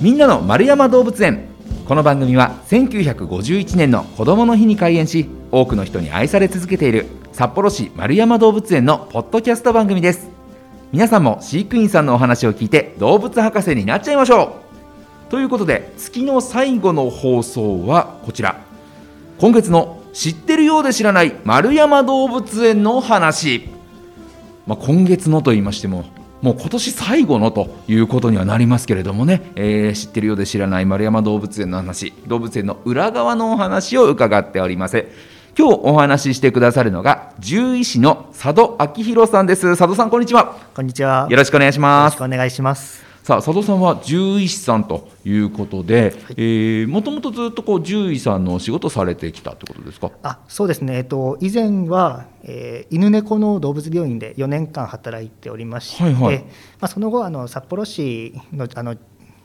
みんなの丸山動物園。この番組は1951年の子どもの日に開園し多くの人に愛され続けている札幌市丸山動物園のポッドキャスト番組です。皆さんも飼育員さんのお話を聞いて動物博士になっちゃいましょう。ということで月の最後の放送はこちら。今月の知ってるようで知らない丸山動物園の話、まあ、今月のと言いましてももう今年最後のということにはなりますけれどもね、えー、知ってるようで知らない丸山動物園の話動物園の裏側のお話を伺っております。今日お話ししてくださるのが獣医師の佐渡明弘さんです。佐渡さんこんにちは。こんにちは。よろしくお願いします。よろしくお願いしますさあ佐渡さんは獣医師さんということで、はい。えー、もともとずっとこう獣医さんのお仕事されてきたってことですか？あそうですね、えっと、以前は、えー、犬猫の動物病院で4年間働いておりまして、はいはい、まあ、その後あの札幌市のあの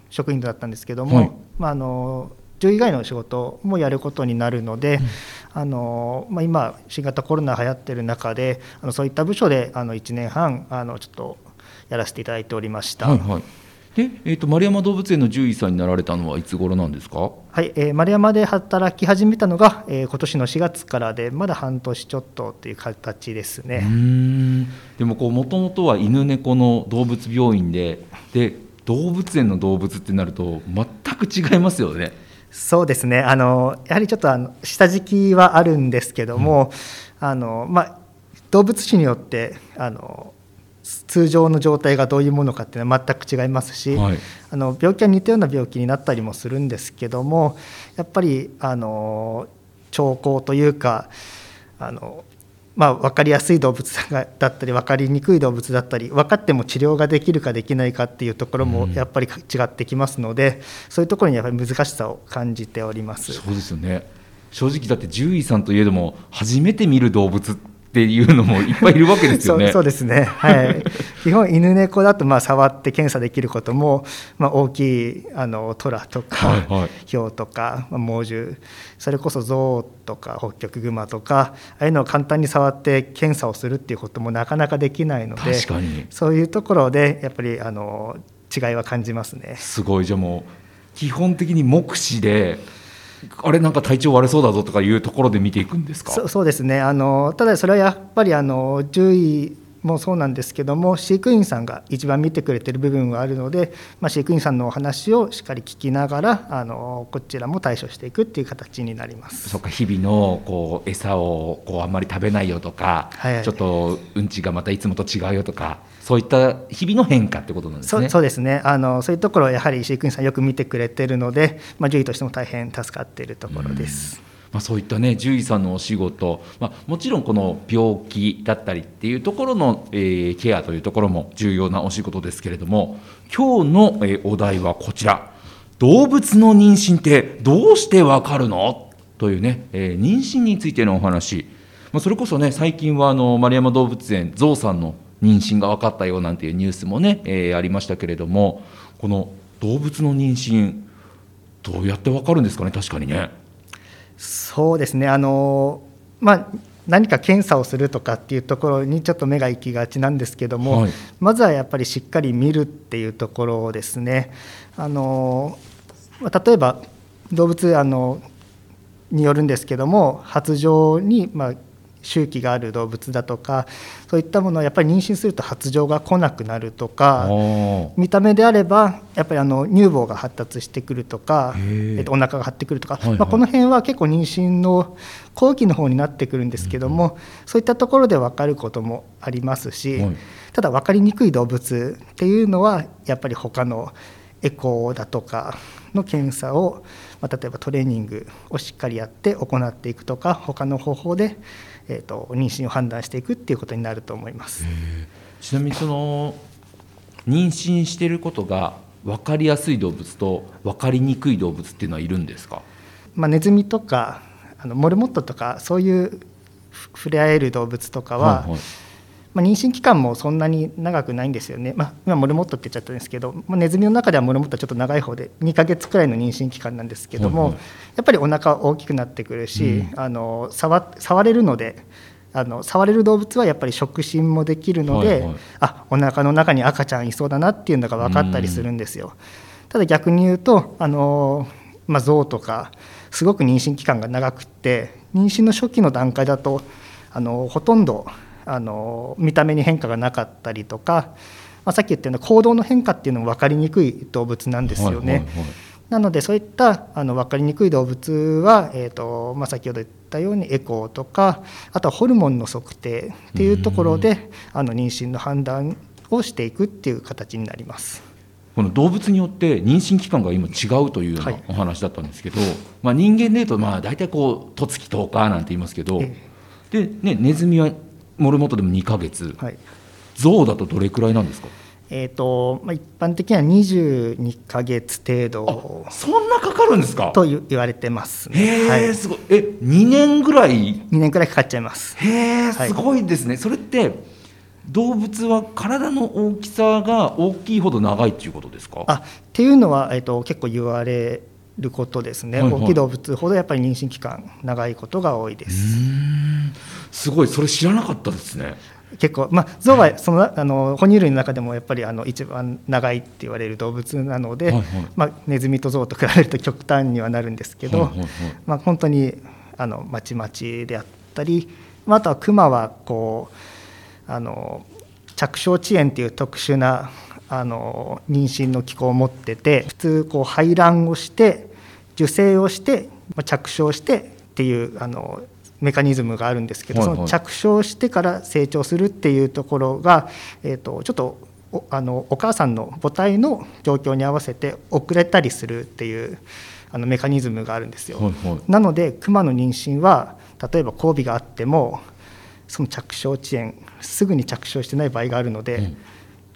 職員だったんですけども、はい、まあ、あの獣医以外の仕事もやることになるので、うん、あのまあ、今新型コロナ流行ってる中であのそういった部署であの1年半あのちょっとやらせていただいておりました。はいはいで、えーと、丸山動物園の獣医さんになられたのはいつ頃なんですか、はいえー、丸山で働き始めたのが、えー、今年の4月からでまだ半年ちょっとという形ですね。でももともとは犬猫の動物病院でで動物園の動物ってなると全く違いますよね。そうですね。あのやはりちょっとあの下敷きはあるんですけども、うん、あのまあ、動物種によってあの通常の状態がどういうものかっていうのは全く違いますし、はい、あの病気は似たような病気になったりもするんですけどもやっぱりあの兆候というかあの、まあ、分かりやすい動物だったり分かりにくい動物だったり分かっても治療ができるかできないかっていうところもやっぱり違ってきますので、うん、そういうところにやっぱり難しさを感じております。そうですよね。正直だって獣医さんといえども初めて見る動物っていうのもいっぱいいるわけですよね。そうですね、はい、基本犬猫だとまあ触って検査できることも、まあ、大きいあのトラとか、はいはい、ヒョウとか、まあ、猛獣それこそゾウとか北極熊とかああいうのを簡単に触って検査をするっていうこともなかなかできないのでそういうところでやっぱりあの違いは感じますね。すごい。じゃもう基本的に目視であれなんか体調悪そうだぞとかいうところで見ていくんですか？そうですね。あのただそれはやっぱりあの獣医もそうなんですけども飼育員さんが一番見てくれてる部分はあるので、まあ、飼育員さんのお話をしっかり聞きながらあのこちらも対処していくっていう形になります。そうか日々のこう餌をこうあんまり食べないよとか、はい、ちょっとうんちがまたいつもと違うよとかそういった日々の変化ってことなんですね。そうですね。あのそういうところはやはり飼育員さんよく見てくれてるので、まあ、獣医としても大変助かっているところです。まあ、そういったね獣医さんのお仕事、まあ、もちろんこの病気だったりっていうところの、えー、ケアというところも重要なお仕事ですけれども今日の、えー、お題はこちら。動物の妊娠ってどうしてわかるの？というね、えー、妊娠についてのお話、まあ、それこそね最近はあの丸山動物園ゾウさんの妊娠が分かったよなんていうニュースもね、えー、ありましたけれどもこの動物の妊娠どうやって分かるんですかね確かにね。そうですねあの、まあ、何か検査をするとかっていうところにちょっと目が行きがちなんですけども、はい、まずはやっぱりしっかり見るっていうところですね。あの例えば動物あのによるんですけども発情に、まあ、周期がある動物だとかそういったものはやっぱり妊娠すると発情が来なくなるとか見た目であればやっぱりあの乳房が発達してくるとか、えっと、お腹が張ってくるとか、はいはい、まあ、この辺は結構妊娠の後期の方になってくるんですけども、うん、そういったところで分かることもありますし、はい、ただ分かりにくい動物っていうのはやっぱり他のエコーだとかの検査を、まあ、例えばトレーニングをしっかりやって行っていくとか他の方法でえーと、妊娠を判断していくっていうことになると思います。ちなみにその妊娠していることが分かりやすい動物と分かりにくい動物っていうのはいるんですか、まあ、ネズミとかあのモルモットとかそういう触れ合える動物とかは、はいはいまあ、妊娠期間もそんなに長くないんですよね、まあ、今モルモットって言っちゃったんですけど、まあ、ネズミの中ではモルモットはちょっと長い方で2ヶ月くらいの妊娠期間なんですけども、はいはい、やっぱりお腹大きくなってくるし、うん、あの触触れるのであの触れる動物はやっぱり触診もできるので、はいはい、あお腹の中に赤ちゃんいそうだなっていうのが分かったりするんですよ。ただ逆に言うとあの、まあ、象とかすごく妊娠期間が長くって妊娠の初期の段階だとあのほとんどあの見た目に変化がなかったりとか、まあ、さっき言ったような行動の変化っていうのも分かりにくい動物なんですよね。はいはいはいなのでそういったあの分かりにくい動物は、えーとまあ、先ほど言ったようにエコーとかあとはホルモンの測定っていうところであの妊娠の判断をしていくっていう形になります。この動物によって妊娠期間が今違うというようなお話だったんですけど、はい、まあ、人間でいうとまあ大体こう十月10日なんて言いますけど、えでね、ネズミはモルモットでも2か月、はい、象だとどれくらいなんですか？えーとまあ、一般的には22か月程度。そんなかかるんですか？と言われてます、ね、へえ、はい、すごい。え2年ぐらい？2年ぐらいかかっちゃいます。へえすごいですね、はい、それって動物は体の大きさが大きいほど長いっていうことですか？あっていうのは、えーと、結構言われることですね、はいはい、大きい動物ほどやっぱり妊娠期間長いことが多いです。すごい。それ知らなかったですね。結構、まあ、象はそのあの哺乳類の中でもやっぱりあの一番長いって言われる動物なので、はいはい、まあ、ネズミと象と比べると極端にはなるんですけど、はいはいはい、まあ、本当にあのまちまちであったり、まあ、あとはクマはこうあの着床遅延っていう特殊なあの妊娠の機構を持ってて普通こう排卵をして受精をして着床してっていうあのメカニズムがあるんですけど、はいはい、その着床してから成長するっていうところが、えーと、ちょっとおあのお母さんの母体の状況に合わせて遅れたりするっていうあのメカニズムがあるんですよ。はいはい、なのでクマの妊娠は例えば交尾があってもその着床遅延すぐに着床してない場合があるので、うん、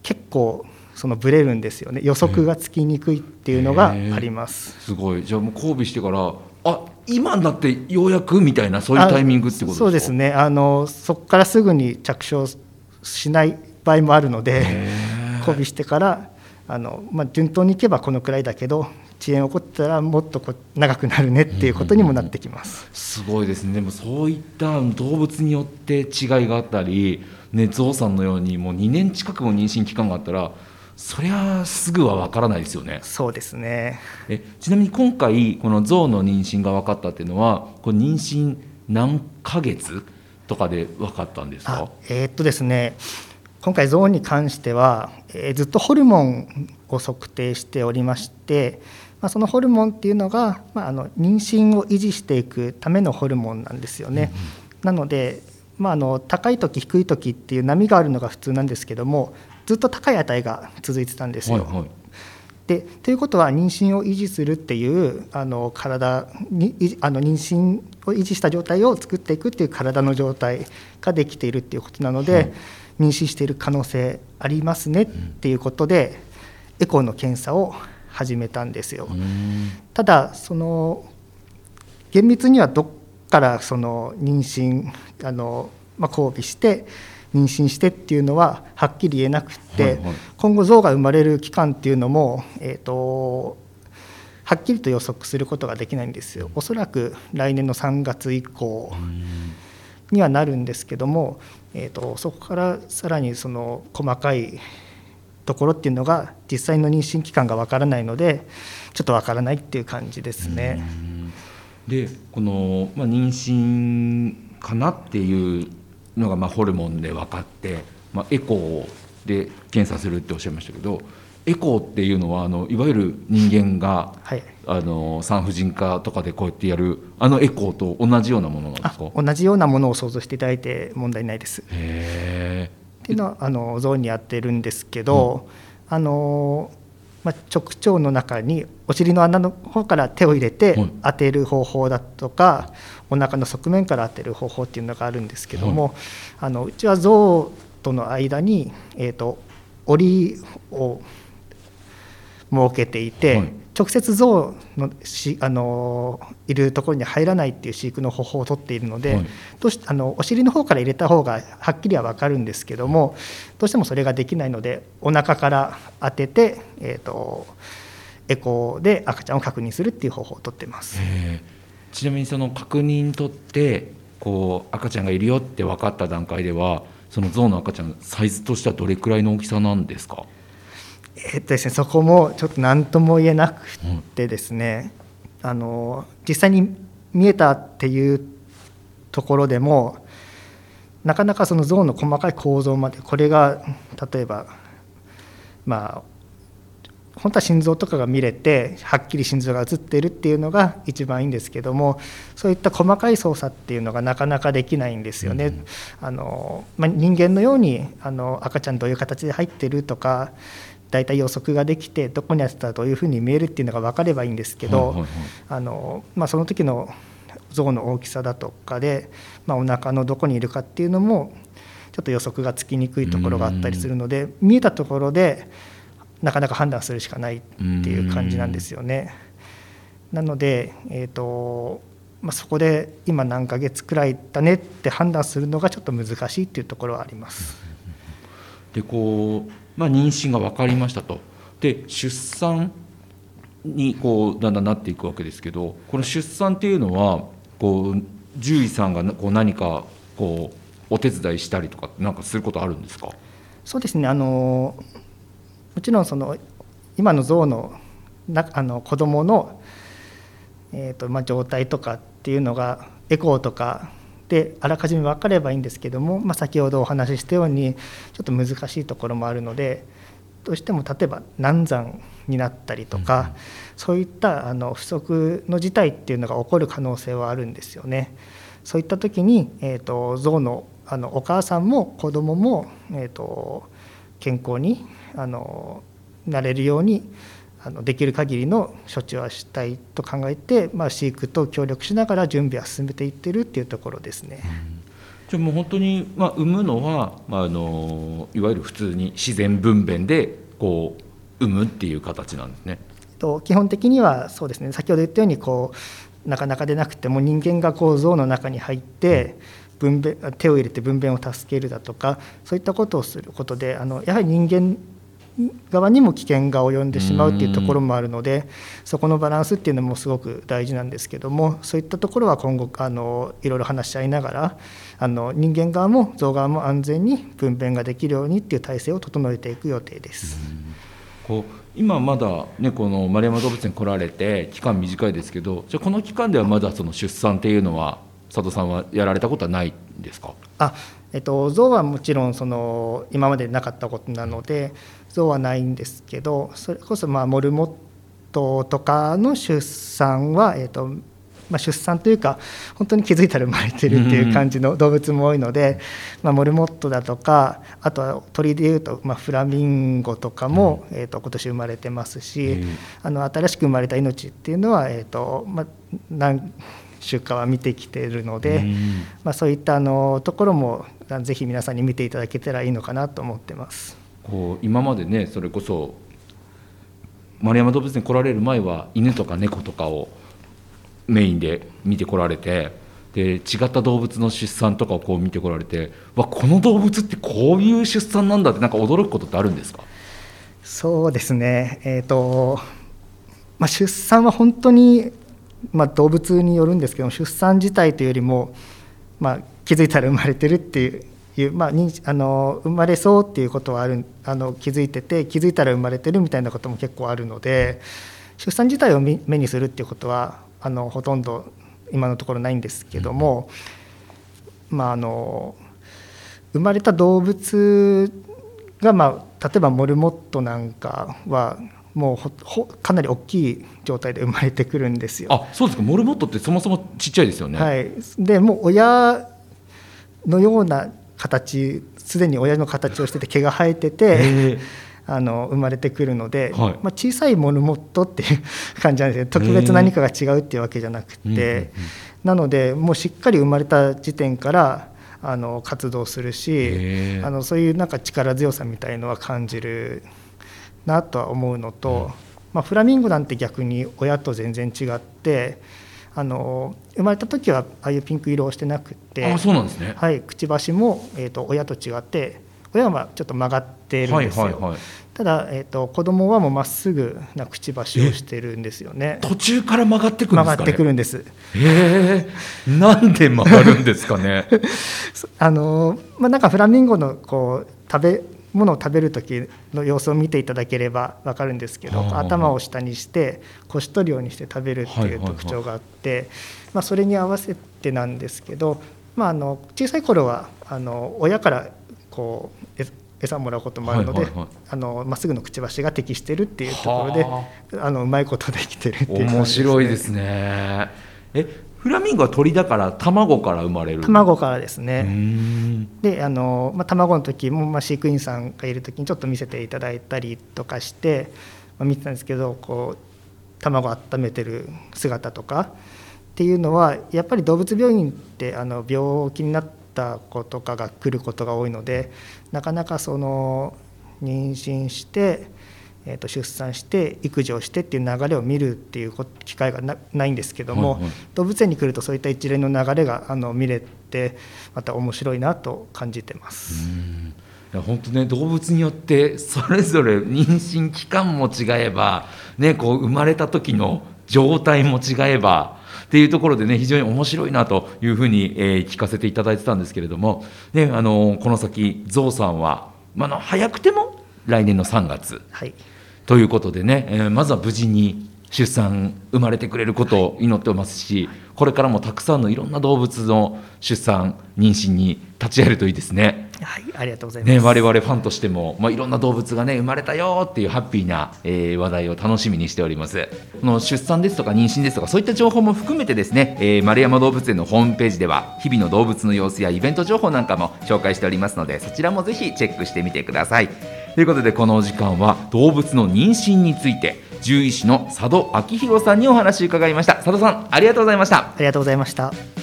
結構そのブレるんですよね。予測がつきにくいっていうのがあります。すごい。じゃあもう交尾してからあ今になってようやくみたいなそういうタイミングってことですか？そうですね。あのそこからすぐに着床しない場合もあるので交尾してからあの、まあ、順当にいけばこのくらいだけど遅延起こったらもっとこ長くなるねっていうことにもなってきます、うん、すごいですね。でもそういった動物によって違いがあったり、ね、ゾウさんのようにもう2年近くも妊娠期間があったらそりゃすぐは分からないですよね。そうですねえちなみに今回この象の妊娠が分かったっていうのはこれ妊娠何ヶ月とかで分かったんですか？えー、っとですね今回象に関しては、えー、ずっとホルモンを測定しておりまして、まあ、そのホルモンっていうのが、まあ、あの妊娠を維持していくためのホルモンなんですよね。うん、なのでまあ、あの高い時低い時っていう波があるのが普通なんですけどもずっと高い値が続いてたんですよ。はいはい、でということは妊娠を維持するっていうあの体にあの妊娠を維持した状態を作っていくっていう体の状態ができているっていうことなので、はい、妊娠している可能性ありますねっていうことで、エコーの検査を始めたんですよ。ただその厳密にはどっからその妊娠あの、まあ、交尾して妊娠してっていうのははっきり言えなくて、はいはい、今後象が生まれる期間っていうのも、えーと、はっきりと予測することができないんですよ。おそらく来年の3月以降にはなるんですけども、えーと、そこからさらにその細かいところっていうのが実際の妊娠期間がわからないのでちょっとわからないっていう感じですね。でこの、まあ、妊娠かなっていうのがまあホルモンで分かって、まあ、エコーで検査するっておっしゃいましたけどエコーっていうのはあのいわゆる人間が、はい、あの産婦人科とかでこうやってやるあのエコーと同じようなものなんですか？同じようなものを想像していただいて問題ないです。へっていうのはあのゾーンにやってるんですけど、うん、あのまあ、直腸の中にお尻の穴の方から手を入れて当てる方法だとか、お腹の側面から当てる方法っていうのがあるんですけども、あのうちは象との間に、えーと、檻を設けていて、直接象のしあのいるところに入らないっていう飼育の方法をとっているので、はい、どうしあのお尻の方から入れた方がはっきりは分かるんですけどもどうしてもそれができないのでお腹から当てて、えーと、エコーで赤ちゃんを確認するっていう方法をとってます。ちなみにその確認とってこう赤ちゃんがいるよって分かった段階ではその象の赤ちゃんサイズとしてはどれくらいの大きさなんですか？えっとですね、そこもちょっと何とも言えなくてですね、うん、あの実際に見えたっていうところでもなかなかその像の細かい構造までこれが例えばまあ本当は心臓とかが見れてはっきり心臓が映っているっていうのが一番いいんですけどもそういった細かい操作っていうのがなかなかできないんですよね。うん、あのまあ、人間のようにあの赤ちゃんどういう形で入ってるとか大体予測ができてどこにあったらどういうふうに見えるっていうのが分かればいいんですけど、あのまあ、その時の像の大きさだとかで、まあ、お腹のどこにいるかっていうのもちょっと予測がつきにくいところがあったりするので見えたところでなかなか判断するしかないっていう感じなんですよね。なので、えーとまあ、そこで今何ヶ月くらいだねって判断するのがちょっと難しいっていうところはあります。でこうまあ、妊娠が分かりましたとで出産にこうだんだんなっていくわけですけどこの出産っていうのはこう獣医さんがこう何かこうお手伝いしたりとかなんかすることあるんですか？そうですねあのもちろんその今の象のなあの子供のえーとまあ、状態とかっていうのがエコーとかであらかじめ分かればいいんですけども、まあ、先ほどお話ししたようにちょっと難しいところもあるのでどうしても例えば難産になったりとか、うん、そういったあの不足の事態っていうのが起こる可能性はあるんですよね。そういった時に、えーと、象のあのお母さんも子供も、えーと健康にあのなれるようにあのできる限りの処置はしたいと考えて、まあ、飼育と協力しながら準備は進めていってるっていうところですね。じゃもう本当に、まあ、産むのは、まあ、あのいわゆる普通に自然分娩でこう産むっていう形なんですね。と基本的にはそうですね先ほど言ったようにこうなかなか出なくても人間がこう像の中に入って分娩手を入れて分娩を助けるだとかそういったことをすることであのやはり人間側にも危険が及んでしまうっていうところもあるのでそこのバランスっていうのもすごく大事なんですけどもそういったところは今後あのいろいろ話し合いながらあの人間側も象側も安全に分娩ができるようにっていう体制を整えていく予定です。こう今まだ、ね、この丸山動物園来られて期間短いですけどじゃこの期間ではまだその出産っていうのは佐藤さんはやられたことはないんですか？あえっと、象はもちろんその今までなかったことなので象はないんですけどそれこそまあモルモットとかの出産は、えっとまあ、出産というか本当に気づいたら生まれてるっていう感じの動物も多いので、まあ、モルモットだとかあとは鳥でいうと、まあ、フラミンゴとかも、えー、と今年生まれてますしあの新しく生まれた命っていうのは、えーとまあ、何種かは見てきているので、まあ、そういったあのところもぜひ皆さんに見ていただけたらいいのかなと思ってます。こう今までねそれこそ丸山動物園来られる前は犬とか猫とかをメインで見てこられてで違った動物の出産とかをこう見てこられてわこの動物ってこういう出産なんだってなんか驚くことってあるんですか？そうですね、えーとまあ、出産は本当に、まあ、動物によるんですけど出産自体というよりも、まあ、気づいたら生まれてるっていういう、まあ、あの生まれそうっていうことはあるあの気づいてて気づいたら生まれてるみたいなことも結構あるので出産自体を目にするっていうことはあのほとんど今のところないんですけども、まあ、あの生まれた動物が、まあ、例えばモルモットなんかはもうほかなり大きい状態で生まれてくるんですよ。あそうですかモルモットってそもそもちっちゃいですよね。はい、でもう親のような形すでに親の形をしてて毛が生えてて。あの生まれてくるので、はい、まあ、小さいモルモットっていう感じなんですけど特別何かが違うっていうわけじゃなくて、なのでもうしっかり生まれた時点からあの活動するしあのそういうなんか力強さみたいのは感じるなとは思うのと、まあ、フラミンゴなんて逆に親と全然違ってあの生まれた時はああいうピンク色をしてなくてあそうなんですね、はい、くちばしも、えーと、親と違って親はちょっと曲がってるんですよ、はいはいはい、ただ、えーと、子供はもうまっすぐなくちばしをしてるんですよね。途中から曲がってくるんですか、ね、曲がってくるんです。へえなんで曲がるんですかね。あの、まあ、なんかフラミンゴのこう食べものを食べる時の様子を見ていただければ分かるんですけど頭を下にして腰取るようにして食べるっていう特徴があって、まあ、それに合わせてなんですけど、まあ、あの小さい頃はあの親からこう餌もらうこともあるので、あのまっすぐのくちばしが適してるっていうところであ。のうまいことできてるっていう、ね、面白いですね。えフラミンゴは鳥だから卵から生まれる。卵からですね。であの、まあ、卵の時も、まあ、飼育員さんがいる時にちょっと見せていただいたりとかして、まあ、見てたんですけどこう卵温めてる姿とかっていうのはやっぱり動物病院ってあの病気になった子とかが来ることが多いのでなかなかその妊娠してえー、と出産して育児をしてっていう流れを見るっていう機会がないんですけども、はいはい、動物園に来るとそういった一連の流れがあの見れてまた面白いなと感じてます。いや本当ね動物によってそれぞれ妊娠期間も違えば、ね、こう生まれた時の状態も違えばっていうところでね非常に面白いなというふうに、えー、聞かせていただいてたんですけれども、ね、あのこの先ゾウさんは、まあの早くても来年の3月。はいということでね、えー、まずは無事に出産生まれてくれることを祈ってますし、これからもたくさんのいろんな動物の出産妊娠に立ち会えるといいですね。はい、ありがとうございます。ね、我々ファンとしても、まあ、いろんな動物がね、生まれたよっていうハッピーな、えー、話題を楽しみにしております。この出産ですとか妊娠ですとか、そういった情報も含めてですね、えー、丸山動物園のホームページでは、日々の動物の様子やイベント情報なんかも紹介しておりますので、そちらもぜひチェックしてみてください。ということでこのお時間は動物の妊娠について獣医師の佐渡明宏さんにお話を伺いました。佐渡さんありがとうございました。ありがとうございました。